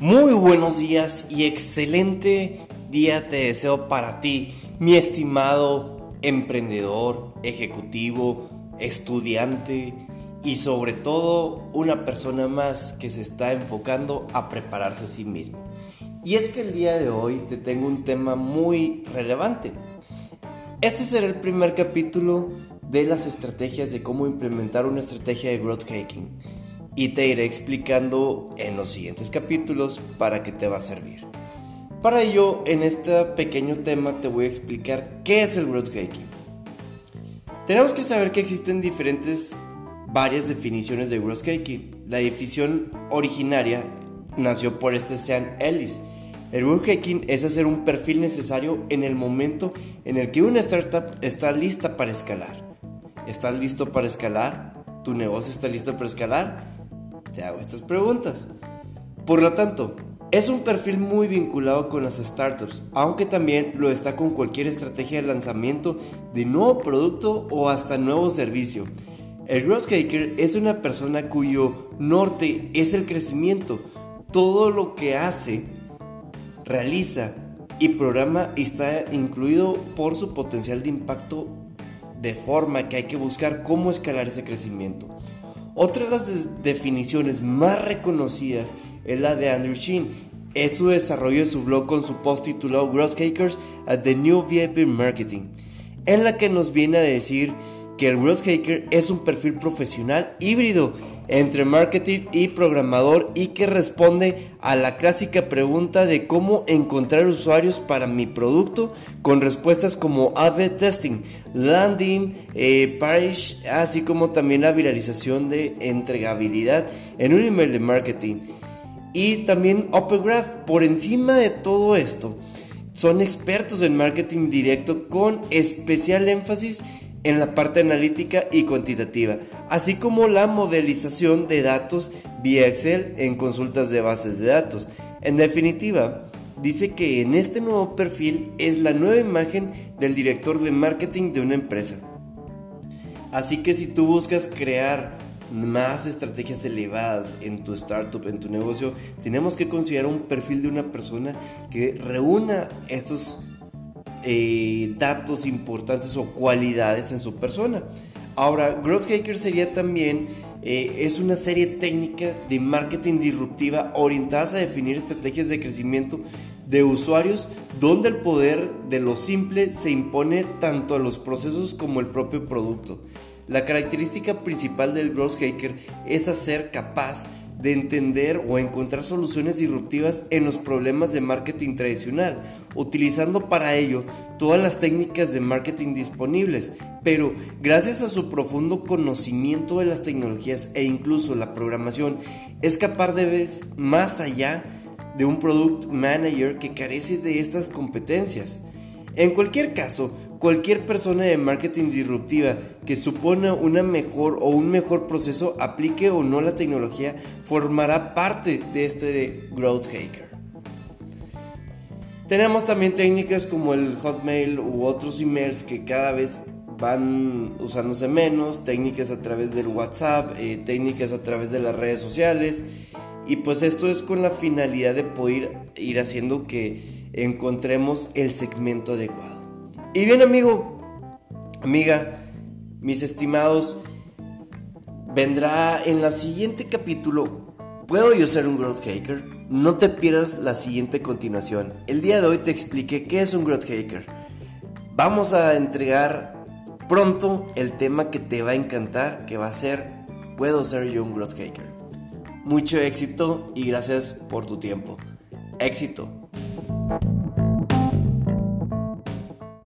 Muy buenos días y excelente día te deseo para ti, mi estimado emprendedor, ejecutivo, estudiante y sobre todo una persona más que se está enfocando a prepararse a sí mismo. Y es que el día de hoy te tengo un tema muy relevante. Este será el primer capítulo de las estrategias de cómo implementar una estrategia de growth hacking y te iré explicando en los siguientes capítulos para qué te va a servir. Para ello, en este pequeño tema te voy a explicar qué es el growth hacking. Tenemos que saber que existen diferentes varias definiciones de growth hacking. La definición originaria nació por este Sean Ellis. El growth hacking es hacer un perfil necesario en el momento en el que una startup está lista para escalar. ¿Estás listo para escalar? ¿Tu negocio está listo para escalar? Hago estas preguntas. Por lo tanto, es un perfil muy vinculado con las startups, aunque también lo está con cualquier estrategia de lanzamiento de nuevo producto o hasta nuevo servicio. El growth hacker es una persona cuyo norte es el crecimiento. Todo lo que hace, realiza y programa está incluido por su potencial de impacto de forma que hay que buscar cómo escalar ese crecimiento. Otra de las definiciones más reconocidas es la de Andrew Sheen. Es su desarrollo de su blog con su post titulado Growth Hackers at the New VIP Marketing, en la que nos viene a decir que el Growth Hacker es un perfil profesional híbrido entre marketing y programador y que responde a la clásica pregunta de cómo encontrar usuarios para mi producto con respuestas como A-B testing, landing, eh, page, así como también la viralización de entregabilidad en un email de marketing. Y también Open Graph, por encima de todo esto, son expertos en marketing directo con especial énfasis en la parte analítica y cuantitativa, así como la modelización de datos vía Excel en consultas de bases de datos. En definitiva, dice que en este nuevo perfil es la nueva imagen del director de marketing de una empresa. Así que si tú buscas crear más estrategias elevadas en tu startup, en tu negocio, tenemos que considerar un perfil de una persona que reúna estos eh, datos importantes o cualidades en su persona. Ahora, Growth Hacker sería también, eh, es una serie técnica de marketing disruptiva orientadas a definir estrategias de crecimiento de usuarios donde el poder de lo simple se impone tanto a los procesos como el propio producto. La característica principal del Growth Hacker es hacer capaz de entender o encontrar soluciones disruptivas en los problemas de marketing tradicional, utilizando para ello todas las técnicas de marketing disponibles, pero gracias a su profundo conocimiento de las tecnologías e incluso la programación, es capaz de ver más allá de un product manager que carece de estas competencias. En cualquier caso, cualquier persona de marketing disruptiva que supone una mejor o un mejor proceso, aplique o no la tecnología, formará parte de este growth hacker. Tenemos también técnicas como el Hotmail u otros emails que cada vez van usándose menos, técnicas a través del WhatsApp, eh, técnicas a través de las redes sociales. Y pues esto es con la finalidad de poder ir haciendo que encontremos el segmento adecuado. Y bien amigo, amiga, mis estimados, vendrá en la siguiente capítulo, ¿puedo yo ser un growth hacker? No te pierdas la siguiente continuación. El día de hoy te expliqué qué es un growth hacker. Vamos a entregar pronto el tema que te va a encantar, que va a ser ¿Puedo ser yo un growth hacker? Mucho éxito y gracias por tu tiempo. Éxito.